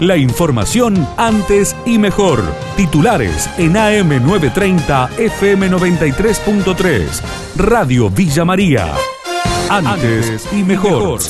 La información antes y mejor. Titulares en AM930 FM93.3. Radio Villa María. Antes y mejor.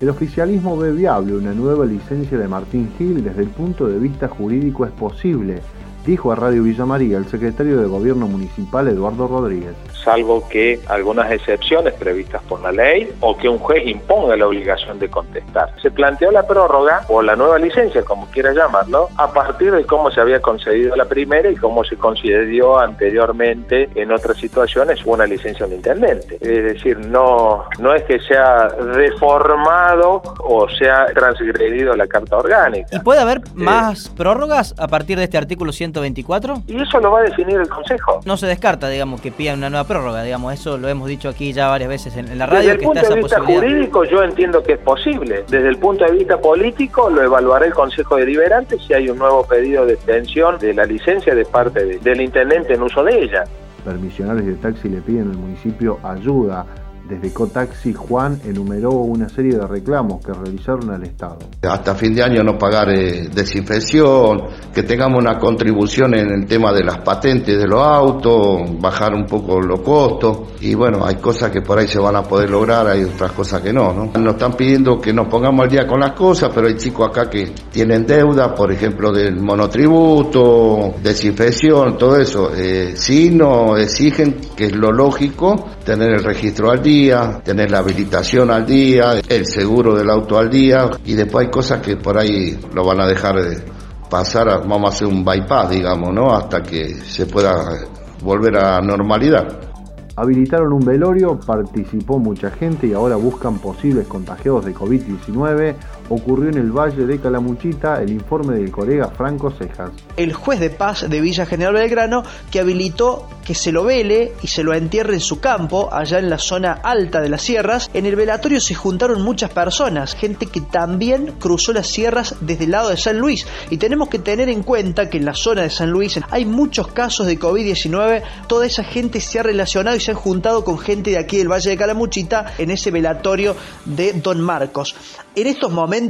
El oficialismo ve viable una nueva licencia de Martín Gil desde el punto de vista jurídico es posible, dijo a Radio Villa María el secretario de Gobierno Municipal Eduardo Rodríguez salvo que algunas excepciones previstas por la ley o que un juez imponga la obligación de contestar. Se planteó la prórroga o la nueva licencia, como quiera llamarlo, a partir de cómo se había concedido la primera y cómo se concedió anteriormente en otras situaciones una licencia de intendente. Es decir, no, no es que sea reformado o sea transgredido la Carta Orgánica. ¿Y puede haber más prórrogas a partir de este artículo 124? Y eso lo va a definir el Consejo. No se descarta, digamos, que pida una nueva prórroga, digamos, eso lo hemos dicho aquí ya varias veces en, la radio. Desde el punto de vista jurídico yo entiendo que es posible. Desde el punto de vista político lo evaluará el Consejo Deliberante si hay un nuevo pedido de extensión de la licencia de parte del intendente en uso de ella. Permisionales de taxi le piden al municipio ayuda desde Cotaxi, Juan enumeró una serie de reclamos que realizaron al Estado. Hasta fin de año no pagar eh, desinfección, que tengamos una contribución en el tema de las patentes de los autos, bajar un poco los costos. Y bueno, hay cosas que por ahí se van a poder lograr, hay otras cosas que no, ¿no? Nos están pidiendo que nos pongamos al día con las cosas, pero hay chicos acá que tienen deuda, por ejemplo, del monotributo, desinfección, todo eso. Eh, sí nos exigen, que es lo lógico, tener el registro al día tener la habilitación al día, el seguro del auto al día y después hay cosas que por ahí lo van a dejar de pasar, vamos a hacer un bypass, digamos, ¿no? Hasta que se pueda volver a normalidad. Habilitaron un velorio, participó mucha gente y ahora buscan posibles contagiados de COVID-19. Ocurrió en el Valle de Calamuchita el informe del colega Franco Cejas. El juez de paz de Villa General Belgrano que habilitó que se lo vele y se lo entierre en su campo, allá en la zona alta de las sierras. En el velatorio se juntaron muchas personas, gente que también cruzó las sierras desde el lado de San Luis. Y tenemos que tener en cuenta que en la zona de San Luis hay muchos casos de COVID-19. Toda esa gente se ha relacionado se han juntado con gente de aquí del Valle de Calamuchita en ese velatorio de Don Marcos. En estos momentos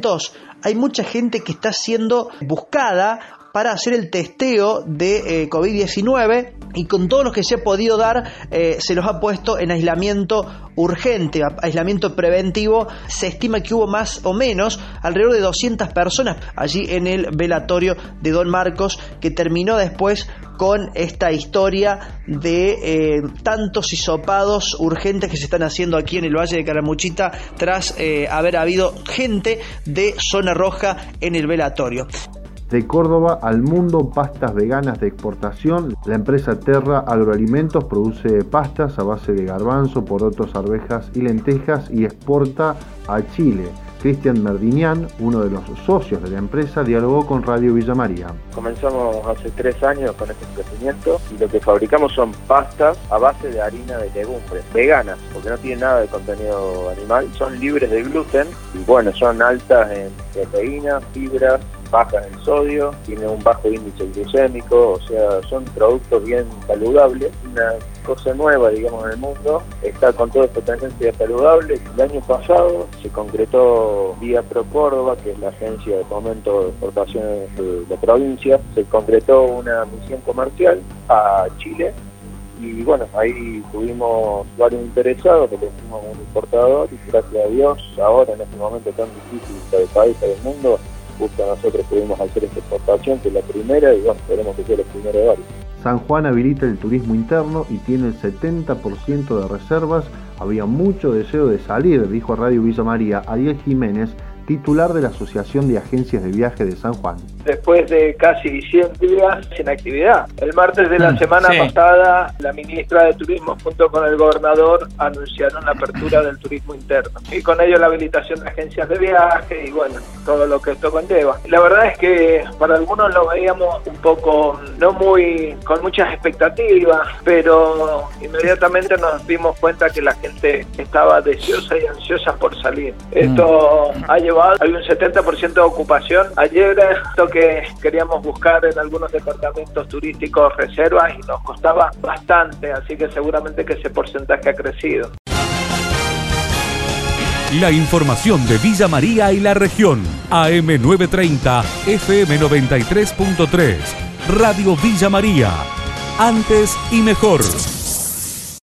hay mucha gente que está siendo buscada para hacer el testeo de eh, COVID-19 y con todos los que se ha podido dar eh, se los ha puesto en aislamiento urgente, aislamiento preventivo. Se estima que hubo más o menos alrededor de 200 personas allí en el velatorio de Don Marcos que terminó después con esta historia de eh, tantos hisopados urgentes que se están haciendo aquí en el Valle de Caramuchita tras haber habido gente de zona roja en el velatorio. De Córdoba al mundo, pastas veganas de exportación. La empresa Terra Agroalimentos produce pastas a base de garbanzo, porotos, arvejas y lentejas y exporta a Chile. Cristian Merdinian, uno de los socios de la empresa, dialogó con Radio Villa María. Comenzamos hace tres años con este crecimiento y lo que fabricamos son pastas a base de harina de legumbres, veganas, porque no tienen nada de contenido animal, son libres de gluten y bueno, son altas en proteínas, fibras, baja en sodio, tiene un bajo índice glucémico, o sea, son productos bien saludables. Una cosa nueva, digamos, en el mundo, está con toda esta tendencia saludable. El año pasado se concretó vía Pro Córdoba, que es la agencia de fomento de exportaciones de la provincia, se concretó una misión comercial a Chile y bueno, ahí tuvimos varios interesados, que tenemos un importador y gracias a Dios, ahora en este momento tan difícil para el país, para el mundo, justo nosotros pudimos hacer esta exportación, que es la primera, y bueno, esperemos que sea la primera de varios. San Juan habilita el turismo interno y tiene el 70% de reservas. Había mucho deseo de salir, dijo Radio Villa María Ariel Jiménez, titular de la Asociación de Agencias de Viaje de San Juan. Después de casi 100 días en actividad. El martes de la mm, semana pasada, la ministra de Turismo junto con el gobernador anunciaron la apertura del turismo interno y con ello la habilitación de agencias de viaje y bueno, todo lo que esto conlleva. La verdad es que para algunos lo veíamos un poco, no muy, con muchas expectativas, pero inmediatamente nos dimos cuenta que la gente estaba deseosa y ansiosa por salir. Esto mm. ha llevado hay un 70% de ocupación. Ayer esto que queríamos buscar en algunos departamentos turísticos reservas y nos costaba bastante, así que seguramente que ese porcentaje ha crecido. La información de Villa María y la región. AM930, FM93.3. Radio Villa María. Antes y mejor.